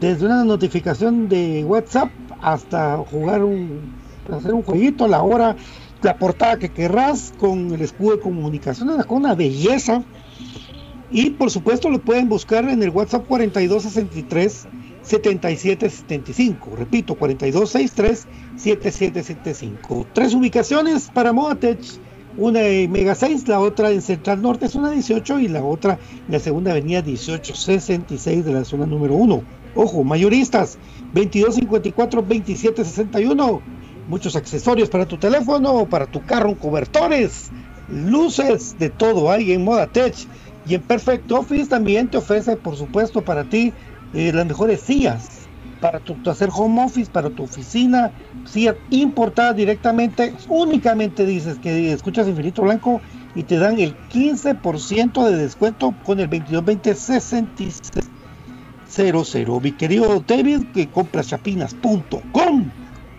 desde una notificación de WhatsApp hasta jugar un, hacer un jueguito, la hora, la portada que querrás con el escudo de comunicación, es una belleza. Y por supuesto lo pueden buscar en el WhatsApp 4263 7775. Repito, 4263 7775. Tres ubicaciones para Modatech. Una en Mega 6, la otra en Central Norte, zona 18, y la otra en la segunda avenida 1866 de la zona número 1. Ojo, mayoristas, 2254 2761. Muchos accesorios para tu teléfono, para tu carro, cobertores, luces, de todo hay en Moda Tech. Y en Perfect Office también te ofrece, por supuesto, para ti eh, las mejores sillas para tu, hacer home office, para tu oficina, sillas importadas directamente. Únicamente dices que escuchas Infinito Blanco y te dan el 15% de descuento con el 2220 66 00. Mi querido David, que compraschapinas.com.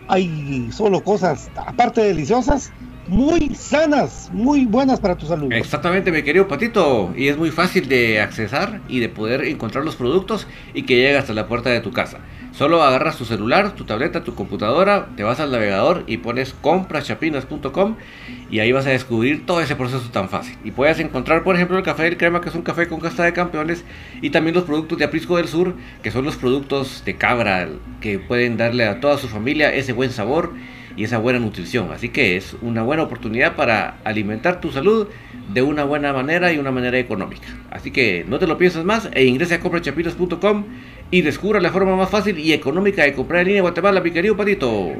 Hay solo cosas, aparte de deliciosas, muy sanas, muy buenas para tu salud. Exactamente, mi querido Patito. Y es muy fácil de accesar y de poder encontrar los productos y que llegue hasta la puerta de tu casa. Solo agarras tu celular, tu tableta, tu computadora, te vas al navegador y pones compraschapinas.com y ahí vas a descubrir todo ese proceso tan fácil. Y puedes encontrar, por ejemplo, el café del crema, que es un café con casta de campeones, y también los productos de Aprisco del Sur, que son los productos de cabra que pueden darle a toda su familia ese buen sabor y esa buena nutrición. Así que es una buena oportunidad para alimentar tu salud de una buena manera y una manera económica. Así que no te lo pienses más e ingresa a compraschapinas.com y descubra la forma más fácil y económica de comprar en línea en Guatemala, mi querido Patito.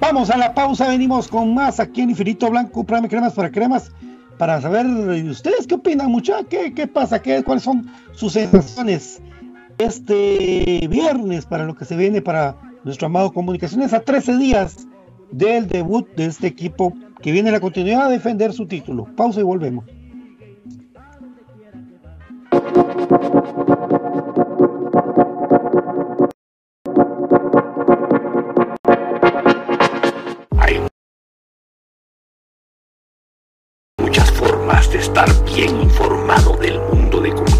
Vamos a la pausa, venimos con más aquí en Infinito Blanco, Prame Cremas para Cremas, para saber ustedes qué opinan, mucha, qué, qué pasa, qué, cuáles son sus sensaciones este viernes para lo que se viene para nuestro amado Comunicaciones a 13 días del debut de este equipo que viene la continuidad a defender su título. Pausa y volvemos. Estar bien informado del mundo de comunicaciones.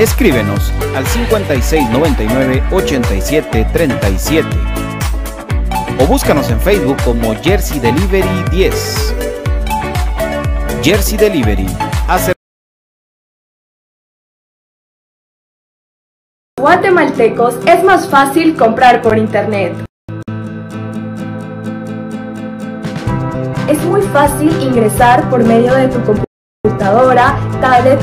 Escríbenos al 5699-8737 o búscanos en Facebook como Jersey Delivery 10. Jersey Delivery hace Guatemaltecos es más fácil comprar por internet. Es muy fácil ingresar por medio de tu computadora, tablet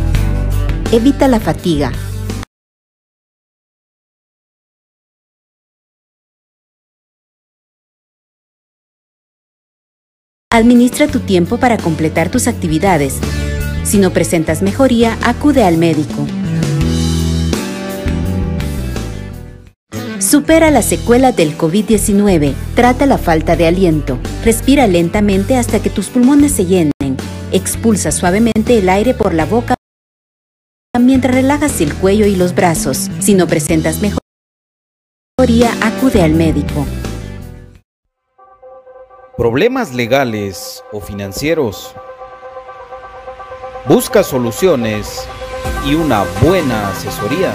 evita la fatiga, Administra tu tiempo para completar tus actividades. Si no presentas mejoría, acude al médico. Supera las secuelas del COVID-19. Trata la falta de aliento. Respira lentamente hasta que tus pulmones se llenen. Expulsa suavemente el aire por la boca mientras relajas el cuello y los brazos. Si no presentas mejoría, acude al médico. ¿Problemas legales o financieros? Busca soluciones y una buena asesoría.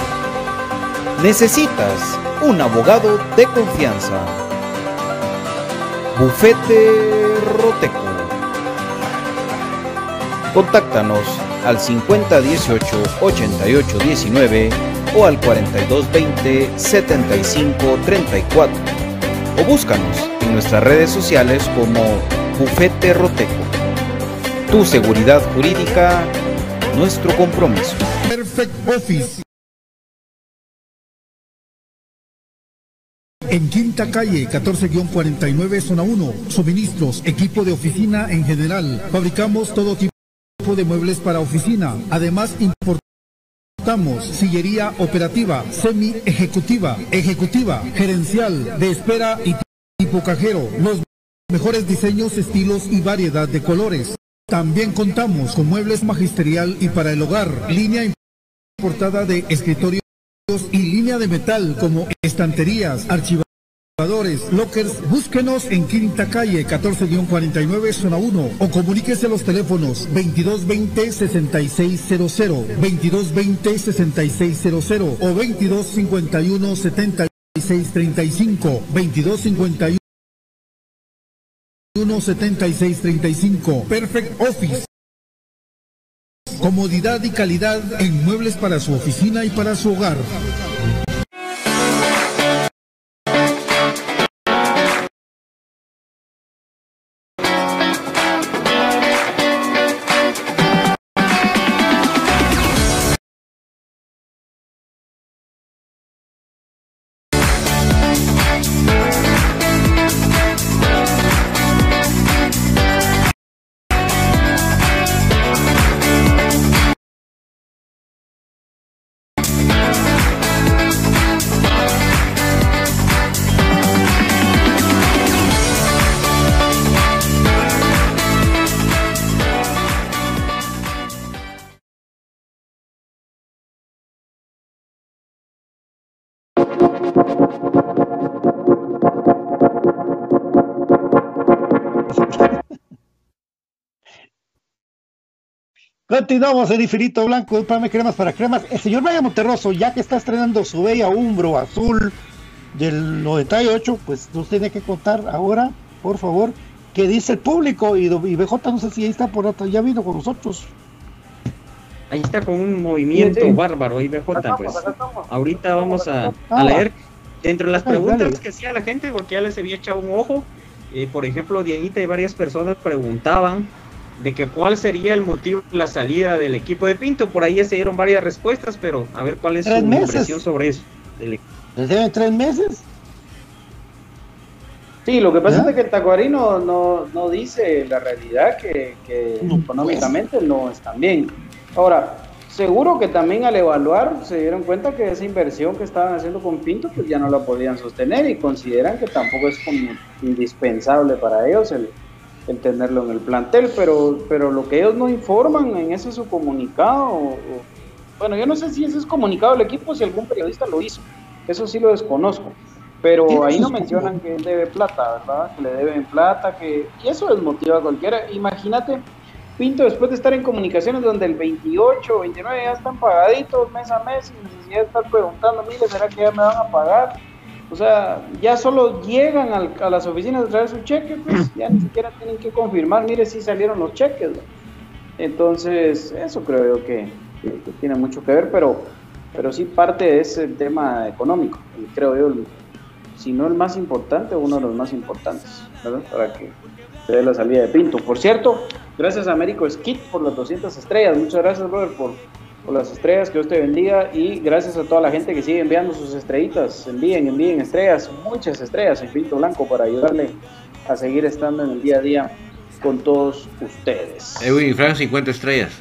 Necesitas un abogado de confianza. Bufete Roteco. Contáctanos al 5018 8819 o al 4220 7534 o búscanos en nuestras redes sociales como Bufete Roteco. Tu seguridad jurídica, nuestro compromiso. Perfect Office. En Quinta Calle, 14-49, zona 1. Suministros, equipo de oficina en general. Fabricamos todo tipo de muebles para oficina. Además, importamos sillería operativa, semi-ejecutiva, ejecutiva, gerencial, de espera y tipo cajero. Los mejores diseños, estilos y variedad de colores. También contamos con muebles magisterial y para el hogar, línea importada de escritorios y línea de metal como estanterías, archivadores, lockers. Búsquenos en Quinta Calle 14-49 zona 1 o comuníquese los teléfonos 2220-6600, 2220-6600 o 2251-7635, 2251 17635 Perfect Office. Comodidad y calidad en muebles para su oficina y para su hogar. Continuamos en Infinito Blanco, Pame Cremas para Cremas. El señor Brian Monterroso, ya que está estrenando su bella Umbro Azul del 98, pues nos tiene que contar ahora, por favor, qué dice el público. Y, y BJ, no sé si ahí está por otro, ya vino con nosotros. Ahí está con un movimiento Sí, sí. bárbaro, y BJ, pues. Ahorita vamos a, a leer dentro de las preguntas que hacía la gente, porque ya les había echado un ojo. eh, por ejemplo, Dieguita y varias personas preguntaban de que cuál sería el motivo de la salida del equipo de Pinto. Por ahí ya se dieron varias respuestas, pero a ver cuál es su meses. impresión sobre eso. del equipo. ¿Les deben tres meses? Sí, lo que pasa ¿Ya? es que el tacuarino no, no dice la realidad que, que No, económicamente no están bien. Ahora, seguro que también al evaluar se dieron cuenta que esa inversión que estaban haciendo con Pinto pues ya no la podían sostener y consideran que tampoco es como indispensable para ellos el, el tenerlo en el plantel, pero, pero lo que ellos no informan en ese su comunicado, o- o- bueno, yo no sé si ese es comunicado del equipo, si algún periodista lo hizo, eso sí lo desconozco, pero ahí no mencionan que él debe plata, ¿verdad? Que le deben plata, que y eso desmotiva a cualquiera. Imagínate, Pinto, después de estar en comunicaciones donde el 28, 29 ya están pagaditos mes a mes, sin necesidad de estar preguntando, mire, ¿será que ya me van a pagar? O sea, ya solo llegan al- a las oficinas a traer su cheque, pues ya ni siquiera tienen que confirmar, mire si salieron los cheques. ¿no? Entonces, eso creo yo que, que- que tiene mucho que ver, pero, pero sí parte de ese tema económico, creo yo, el- si no el más importante, uno de los más importantes, ¿verdad? Para que se dé la salida de Pinto. Por cierto, gracias a Américo Skit por las 200 estrellas, muchas gracias, brother, por, por las estrellas, que Dios te bendiga, y gracias a toda la gente que sigue enviando sus estrellitas, envíen, envíen estrellas, muchas estrellas en Pinto Blanco para ayudarle a seguir estando en el día a día con todos ustedes. Edwin y Frank, 50 estrellas.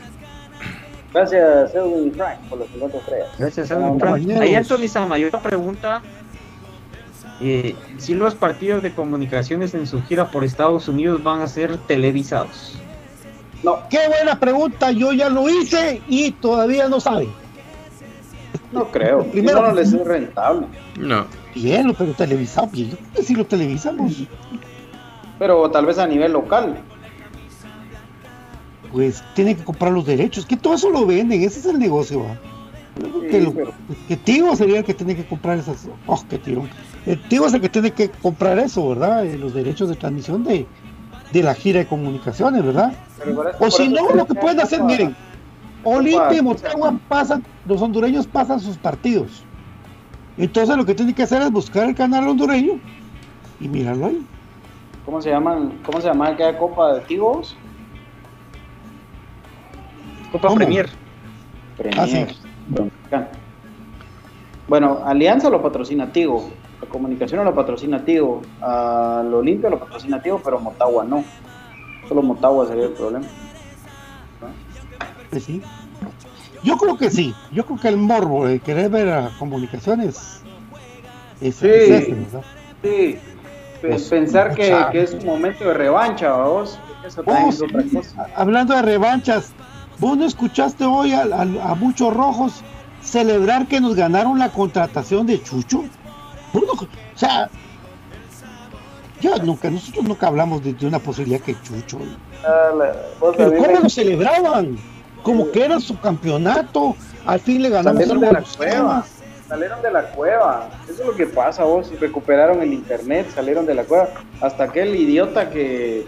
Gracias, Edwin y Frank, por los 50 estrellas. Gracias, Edwin. Frank. Ahí Anthony Samayoa pregunta eh, si los partidos de comunicaciones en su gira por Estados Unidos van a ser televisados. No, Qué buena pregunta, yo ya lo hice y todavía no sabe. no creo. Primero- no les es rentable. No. Bien, pero televisado, bien. Yo creo que sí lo televisamos. Pero tal vez a nivel local. Pues tienen que comprar los derechos, que todo eso lo venden, ese es el negocio. ¿va? Creo que, lo- pero- que Tigo sería el que tiene que comprar esas. Oh, qué tirón. El Tigo es el que tiene que comprar eso, ¿verdad? Eh, Los derechos de transmisión de, de la gira de comunicaciones, ¿verdad? O si no, lo que pueden hacer, miren, Olimpia y Motagua pasan, los hondureños pasan sus partidos. Entonces lo que tienen que hacer es buscar el canal hondureño y mirarlo ahí. ¿Cómo se llaman? ¿Cómo se llama aquella copa de Tigos? Copa ¿Cómo? Premier. Premier. Ah, sí. Bueno, Alianza lo patrocina Tigo, la comunicación lo patrocina Tigo, al Olimpia lo patrocina Tigo, pero Motagua no. Solo Motagua sería el problema. Sí. Yo creo que sí. Yo creo que el morbo de querer ver a comunicaciones es, Sí. es ese, ¿verdad? Sí, pe- Pues, pensar que, es un momento de revancha, vos. Eso también Oh, es otra cosa. Hablando de revanchas, ¿vos no escuchaste hoy a, a- a muchos rojos celebrar que nos ganaron la contratación de Chucho? O sea, ya nunca, nosotros nunca hablamos de, de una posibilidad que Chucho. Ah, la- Pero ¿cómo me- lo celebraban? Como que era su campeonato. Al fin le ganamos Salieron de la cueva. Salieron de la cueva. Eso es lo que pasa, vos. Recuperaron el internet, salieron de la cueva. Hasta aquel idiota que,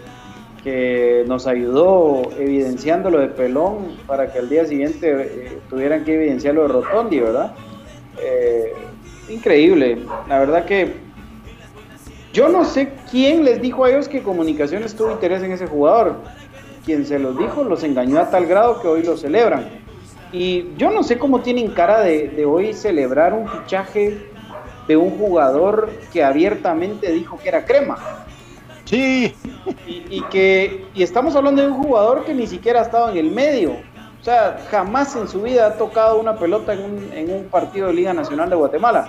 que nos ayudó evidenciando lo de Pelón para que al día siguiente eh, tuvieran que evidenciar lo de Rotondi, ¿verdad? Eh, increíble. La verdad que yo no sé quién les dijo a ellos que Comunicaciones tuvo interés en ese jugador. Quien se los dijo los engañó a tal grado que hoy lo celebran. Y yo no sé cómo tienen cara de, de hoy celebrar un fichaje de un jugador que abiertamente dijo que era crema. Sí. Y, y que y estamos hablando de un jugador que ni siquiera ha estado en el medio. O sea, jamás en su vida ha tocado una pelota en un, en un partido de Liga Nacional de Guatemala.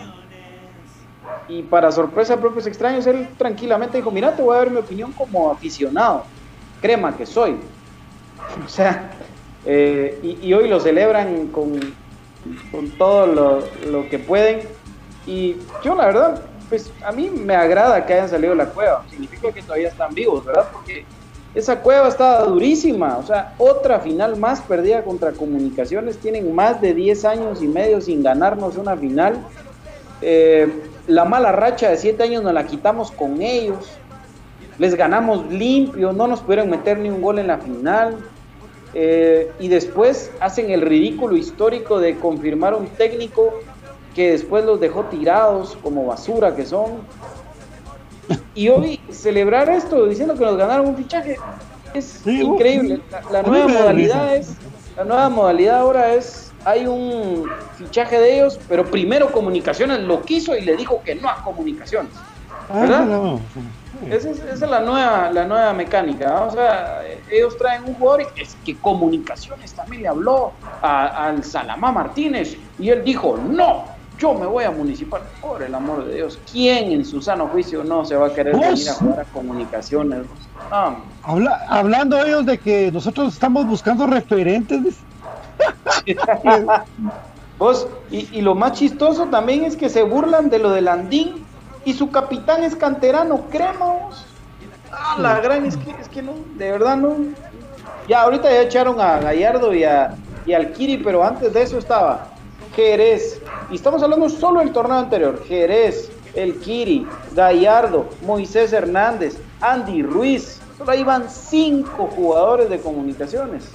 Y para sorpresa de propios extraños, él tranquilamente dijo, mira, te voy a dar mi opinión como aficionado, crema que soy. O sea, eh, y, hoy lo celebran con, con todo lo, lo que pueden. Y yo la verdad, pues a mí me agrada que hayan salido de la cueva. Significa que todavía están vivos, ¿verdad? Porque esa cueva estaba durísima. O sea, otra final más perdida contra Comunicaciones. Tienen más de 10 años y medio sin ganarnos una final. Eh, la mala racha de 7 años nos la quitamos con ellos. Les ganamos limpio, no nos pudieron meter ni un gol en la final. Eh, y después hacen el ridículo histórico de confirmar un técnico que después los dejó tirados como basura que son. Y hoy celebrar esto diciendo que nos ganaron un fichaje es Sí, uh, increíble. La, nueva modalidad es, la nueva modalidad ahora es, hay un fichaje de ellos, pero primero Comunicaciones lo quiso y le dijo que no a Comunicaciones. Ah, ¿Verdad? no. Esa es, esa es la nueva, la nueva mecánica. ¿no? O sea, ellos traen un jugador y es que Comunicaciones también le habló al Salamá Martínez y él dijo, no, yo me voy a Municipal. Por el amor de Dios, ¿quién en su sano juicio no se va a querer ¿Vos? venir a jugar a Comunicaciones? Habla- hablando ellos de que nosotros estamos buscando referentes. Vos, y, y lo más chistoso también es que se burlan de lo del Andín y su capitán es canterano, cremos. Ah, la gran, es que, es que no, de verdad no. Ya ahorita ya echaron a Gallardo y, a, y al Kiri, pero antes de eso estaba Jerez. Y estamos hablando solo del torneo anterior. Jerez, el Kiri, Gallardo, Moisés Hernández, Andy Ruiz. Solo ahí van cinco jugadores de comunicaciones.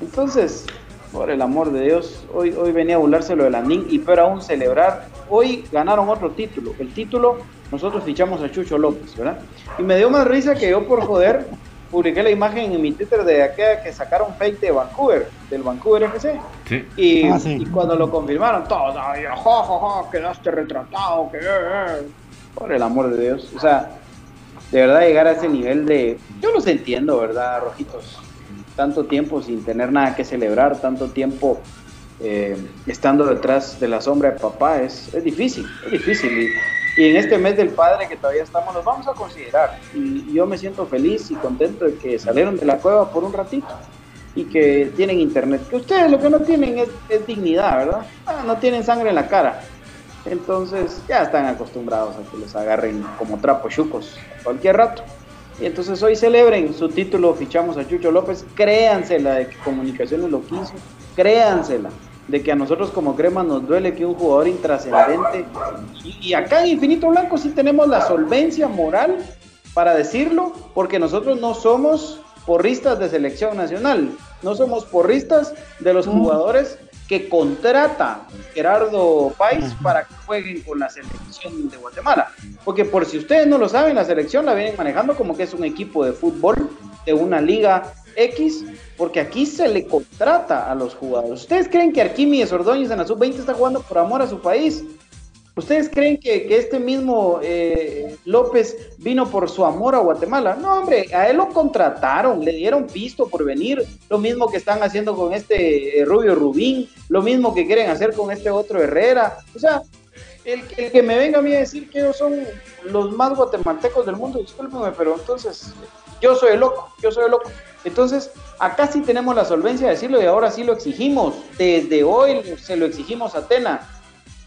Entonces, por el amor de Dios, hoy, hoy venía a burlarse lo del Andín y peor aún celebrar. Hoy ganaron otro título. El título, nosotros fichamos a Chucho López, ¿verdad? Y me dio más risa que yo por joder publiqué la imagen en mi Twitter de aquella que sacaron fake de Vancouver, del Vancouver FC. Sí. Y, Ah, sí. y cuando lo confirmaron, ja, ja, quedaste retratado, que... eh, eh". Por el amor de Dios. O sea, de verdad llegar a ese nivel de... Yo los entiendo, ¿verdad, Rojitos? Tanto tiempo sin tener nada que celebrar, tanto tiempo eh, estando detrás de la sombra de papá, es, es difícil, es difícil. Y, y en este mes del padre que todavía estamos, nos vamos a considerar. Y, y yo me siento feliz y contento de que salieron de la cueva por un ratito y que tienen internet. Que ustedes lo que no tienen es, es dignidad, ¿verdad? Ah, no tienen sangre en la cara. Entonces ya están acostumbrados a que los agarren como trapos chucos a cualquier rato. Y entonces hoy celebren su título, fichamos a Chucho López, créansela de que Comunicaciones lo quiso, créansela de que a nosotros como crema nos duele que un jugador intrascendente, y, y acá en Infinito Blanco sí tenemos la solvencia moral para decirlo, porque nosotros no somos porristas de selección nacional, no somos porristas de los jugadores que contrata Gerardo País para que jueguen con la selección de Guatemala. Porque por si ustedes no lo saben, la selección la vienen manejando como que es un equipo de fútbol de una liga X, porque aquí se le contrata a los jugadores. ¿Ustedes creen que Arquímedes Ordóñez en la sub-20 está jugando por amor a su país? ¿Ustedes creen que, que este mismo eh, López vino por su amor a Guatemala? No, hombre, a él lo contrataron, le dieron pisto por venir, lo mismo que están haciendo con este eh, Rubio Rubín, lo mismo que quieren hacer con este otro Herrera. O sea, el, el que me venga a mí a decir que ellos son los más guatemaltecos del mundo, discúlpeme, pero entonces yo soy el loco, yo soy el loco. Entonces, acá sí tenemos la solvencia de decirlo y ahora sí lo exigimos. Desde hoy se lo exigimos a Atena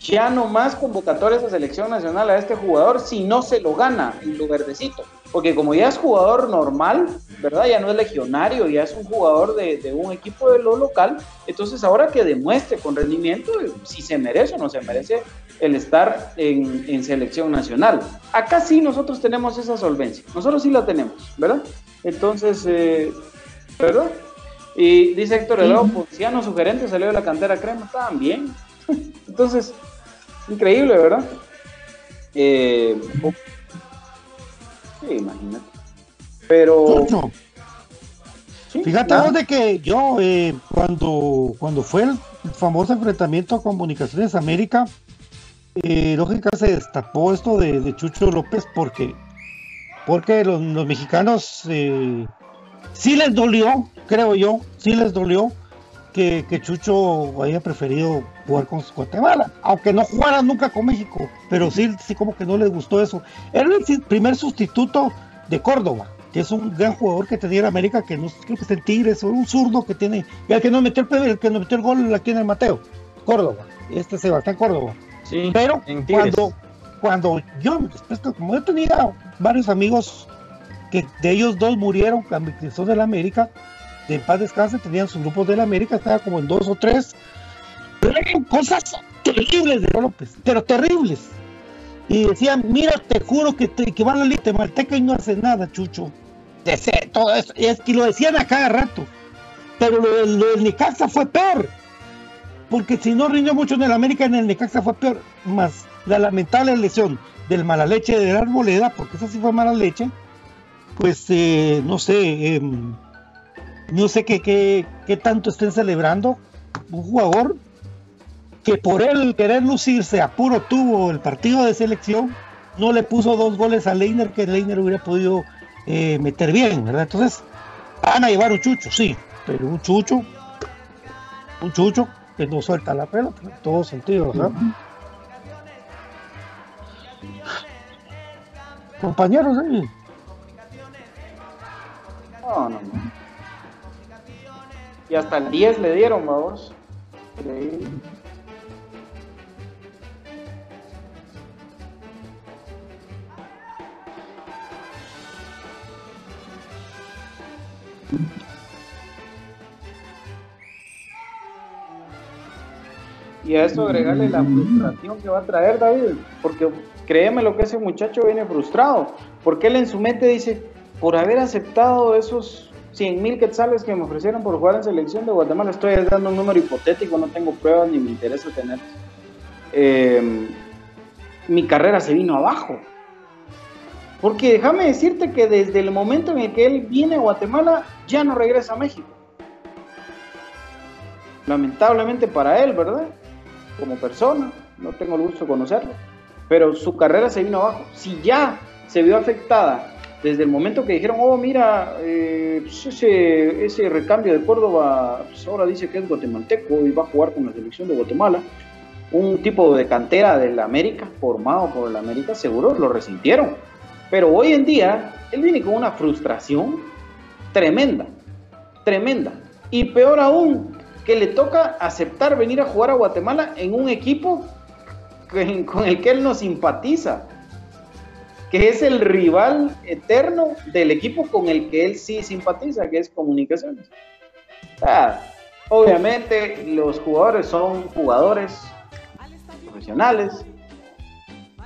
ya no más convocatorias a selección nacional a este jugador si no se lo gana en lo verdecito. Porque como ya es jugador normal, ¿verdad? Ya no es legionario, ya es un jugador de, de un equipo de lo local. Entonces ahora que demuestre con rendimiento si se merece o no se merece el estar en, en selección nacional. Acá sí nosotros tenemos esa solvencia. Nosotros sí la tenemos, ¿verdad? Entonces, eh, ¿verdad? Y dice Héctor Helado, Ponciano, su gerente, salió de la cantera crema, estaban bien. Entonces, increíble, ¿verdad? Eh, sí, imagínate. Pero. Fíjate de que yo, eh, cuando, cuando fue el famoso enfrentamiento a Comunicaciones América, eh, lógica se destapó esto de, de Chucho López porque, porque los, los mexicanos eh, sí les dolió, creo yo, sí les dolió que, que Chucho haya preferido jugar con Guatemala, aunque no jugara nunca con México, pero sí, sí como que no les gustó eso. Era el primer sustituto de Córdoba, que es un gran jugador que tenía en América, que no creo que es el Tigres, o un zurdo que tiene, y el que no metió el, el que no metió el gol aquí en el Mateo, Córdoba, este Sebastián Córdoba. Sí, Pero cuando, cuando yo, después que como yo tenía varios amigos que de ellos dos murieron que son de la América, de paz descanse, tenían sus grupos de la América, estaba como en dos o tres, pero cosas terribles de López, pero terribles. Y decían, mira, te juro que, te, que van a la y no hace nada, Chucho. Todo eso. Y es que lo decían a cada rato. Pero lo, del- lo del Necaxa fue peor. Porque si no rindió mucho en el América, en el Necaxa fue peor. Más la lamentable lesión del mala leche de la arboleda, porque esa sí fue mala leche. Pues eh, no sé, em, no sé qué, qué, qué tanto estén celebrando. Un jugador que por él querer lucirse a puro tubo el partido de selección, no le puso dos goles a Leiner que Leiner hubiera podido eh, meter bien, ¿verdad? Entonces, van a llevar un chucho, sí, pero un chucho, un chucho que no suelta la pelota, en todo sentido, ¿verdad? Compañeros, ¿eh? No, no, no. Y hasta el 10 le dieron, vamos. Y a eso agregarle la frustración que va a traer David, porque créeme lo que ese muchacho viene frustrado, porque él en su mente dice, por haber aceptado esos 100 mil quetzales que me ofrecieron por jugar en selección de Guatemala, estoy dando un número hipotético, no tengo pruebas ni me interesa tener. Eh, mi carrera se vino abajo. Porque déjame decirte que desde el momento en el que él viene a Guatemala, ya no regresa a México. Lamentablemente para él, ¿verdad? Como persona, no tengo el gusto de conocerlo. Pero su carrera se vino abajo. Si ya se vio afectada desde el momento que dijeron, oh, mira, eh, pues ese, ese recambio de Córdoba, pues ahora dice que es guatemalteco y va a jugar con la selección de Guatemala, un tipo de cantera del América, formado por el América, seguro lo resintieron. Pero hoy en día, él viene con una frustración tremenda, tremenda. Y peor aún, que le toca aceptar venir a jugar a Guatemala en un equipo con el que él no simpatiza que es el rival eterno del equipo con el que él sí simpatiza, que es Comunicaciones. Ah, obviamente los jugadores son jugadores profesionales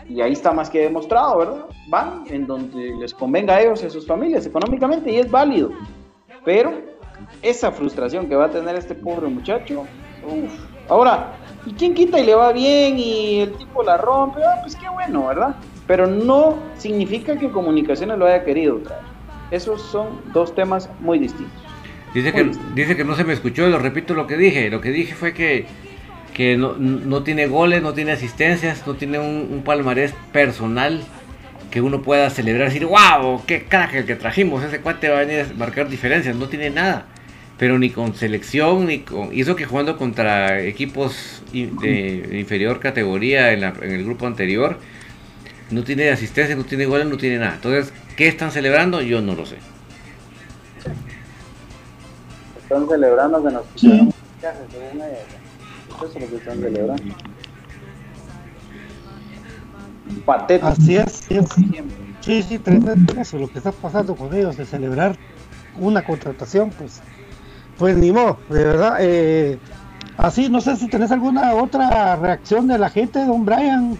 y ahí está más que demostrado, ¿verdad? Van en donde les convenga a ellos y a sus familias económicamente y es válido. Pero esa frustración que va a tener este pobre muchacho, uf. ahora, ¿y quién quita y le va bien y el tipo la rompe? Ah, pues qué bueno, ¿verdad? Pero no significa que comunicaciones lo haya querido traer. Esos son dos temas muy distintos. Dice que, dice que no se me escuchó, lo repito lo que dije. Lo que dije fue que, que no, no tiene goles, no tiene asistencias, no tiene un, un, palmarés personal que uno pueda celebrar y decir, wow, qué crack el que trajimos, ese cuate va a venir a marcar diferencias, no tiene nada. Pero ni con selección, ni con... Hizo que jugando contra equipos de inferior categoría en, la, en el grupo anterior, no tiene asistencia, no tiene goles, no tiene nada. Entonces, ¿qué están celebrando? Yo no lo sé. Están celebrando que nos pusieron. Eso es lo que están celebrando. Patético. Así es, sí, sí, sí, tremendo eso, lo que está pasando con ellos, de celebrar una contratación, pues, pues ni modo, de verdad. Eh, así, no sé si tenés alguna otra reacción de la gente, don Brian,